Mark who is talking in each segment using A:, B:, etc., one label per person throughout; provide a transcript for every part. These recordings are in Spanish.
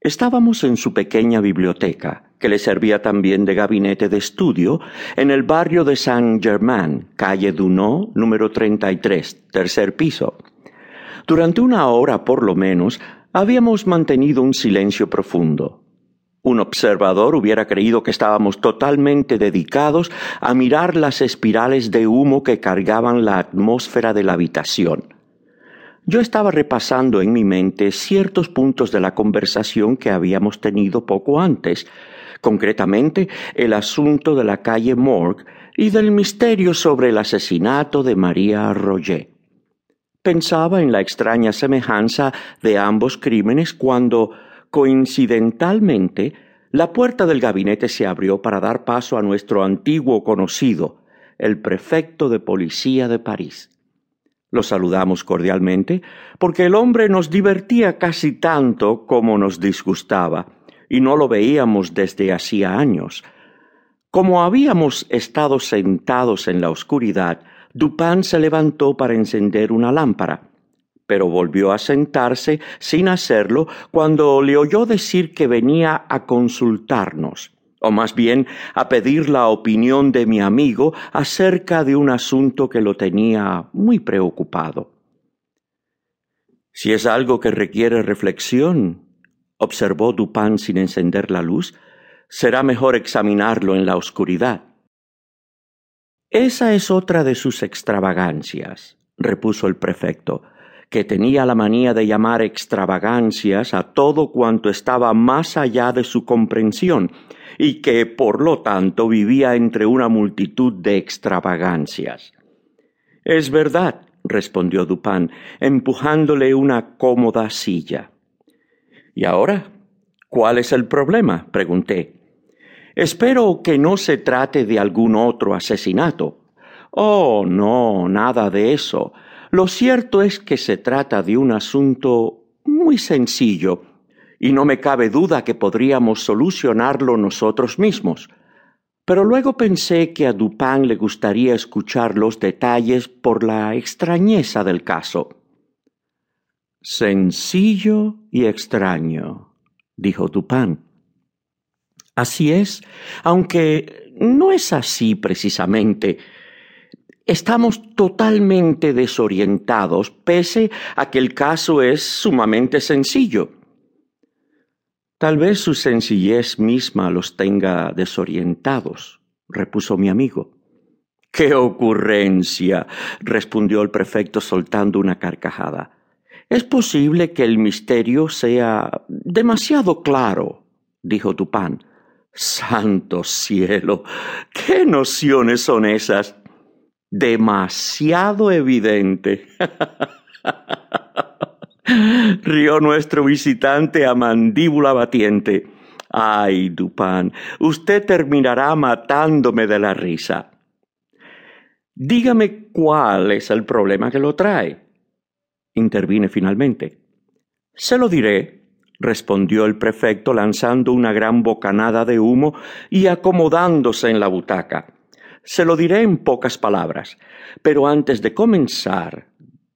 A: Estábamos en su pequeña biblioteca, que le servía también de gabinete de estudio, en el barrio de Saint-Germain, calle Dunot, número 33, tercer piso. Durante una hora por lo menos habíamos mantenido un silencio profundo. Un observador hubiera creído que estábamos totalmente dedicados a mirar las espirales de humo que cargaban la atmósfera de la habitación. Yo estaba repasando en mi mente ciertos puntos de la conversación que habíamos tenido poco antes, concretamente el asunto de la calle Morgue y del misterio sobre el asesinato de María Roger. Pensaba en la extraña semejanza de ambos crímenes cuando, coincidentalmente, la puerta del gabinete se abrió para dar paso a nuestro antiguo conocido, el prefecto de policía de París. Lo saludamos cordialmente porque el hombre nos divertía casi tanto como nos disgustaba, y no lo veíamos desde hacía años. Como habíamos estado sentados en la oscuridad, Dupin se levantó para encender una lámpara, pero volvió a sentarse sin hacerlo cuando le oyó decir que venía a consultarnos, o más bien a pedir la opinión de mi amigo acerca de un asunto que lo tenía muy preocupado. Si es algo que requiere reflexión, observó Dupin sin encender la luz, será mejor examinarlo en la oscuridad. Esa es otra de sus extravagancias, repuso el prefecto, que tenía la manía de llamar extravagancias a todo cuanto estaba más allá de su comprensión, y que por lo tanto vivía entre una multitud de extravagancias. Es verdad, respondió Dupin, empujándole una cómoda silla. ¿Y ahora? ¿Cuál es el problema? pregunté. Espero que no se trate de algún otro asesinato. Oh, no, nada de eso. Lo cierto es que se trata de un asunto muy sencillo, y no me cabe duda que podríamos solucionarlo nosotros mismos. Pero luego pensé que a Dupin le gustaría escuchar los detalles por la extrañeza del caso. Sencillo y extraño, dijo Dupin. Así es, aunque no es así precisamente. Estamos totalmente desorientados, pese a que el caso es sumamente sencillo. Tal vez su sencillez misma los tenga desorientados, repuso mi amigo. ¡Qué ocurrencia! respondió el prefecto soltando una carcajada. Es posible que el misterio sea demasiado claro, dijo Dupin. Santo cielo, ¿qué nociones son esas? Demasiado evidente. Rió nuestro visitante a mandíbula batiente. Ay, Dupin, usted terminará matándome de la risa. Dígame cuál es el problema que lo trae. Intervine finalmente. Se lo diré, respondió el prefecto lanzando una gran bocanada de humo y acomodándose en la butaca. Se lo diré en pocas palabras, pero antes de comenzar,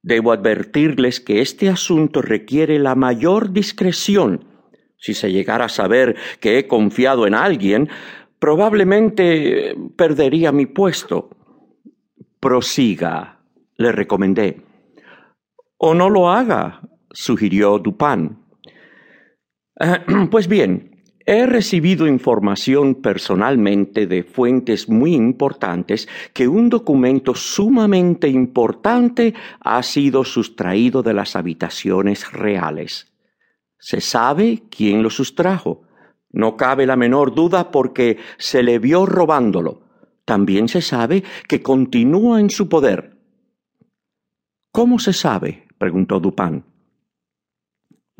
A: debo advertirles que este asunto requiere la mayor discreción. Si se llegara a saber que he confiado en alguien, probablemente perdería mi puesto. Prosiga, le recomendé. O no lo haga, sugirió Dupin. Pues bien, he recibido información personalmente de fuentes muy importantes que un documento sumamente importante ha sido sustraído de las habitaciones reales. Se sabe quién lo sustrajo. No cabe la menor duda porque se le vio robándolo. También se sabe que continúa en su poder. ¿Cómo se sabe? preguntó Dupin.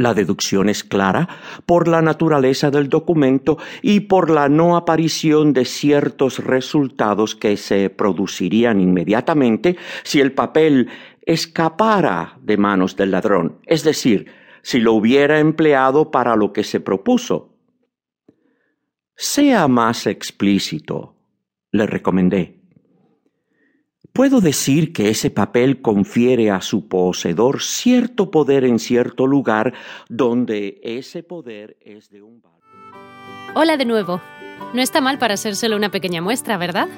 A: La deducción es clara por la naturaleza del documento y por la no aparición de ciertos resultados que se producirían inmediatamente si el papel escapara de manos del ladrón, es decir, si lo hubiera empleado para lo que se propuso. Sea más explícito, le recomendé. Puedo decir que ese papel confiere a su poseedor cierto poder en cierto lugar donde ese poder es de un...
B: Hola de nuevo. No está mal para ser solo una pequeña muestra, ¿verdad?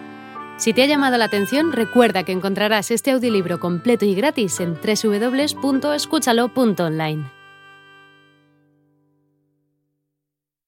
B: Si te ha llamado la atención, recuerda que encontrarás este audiolibro completo y gratis en www.escúchalo.online.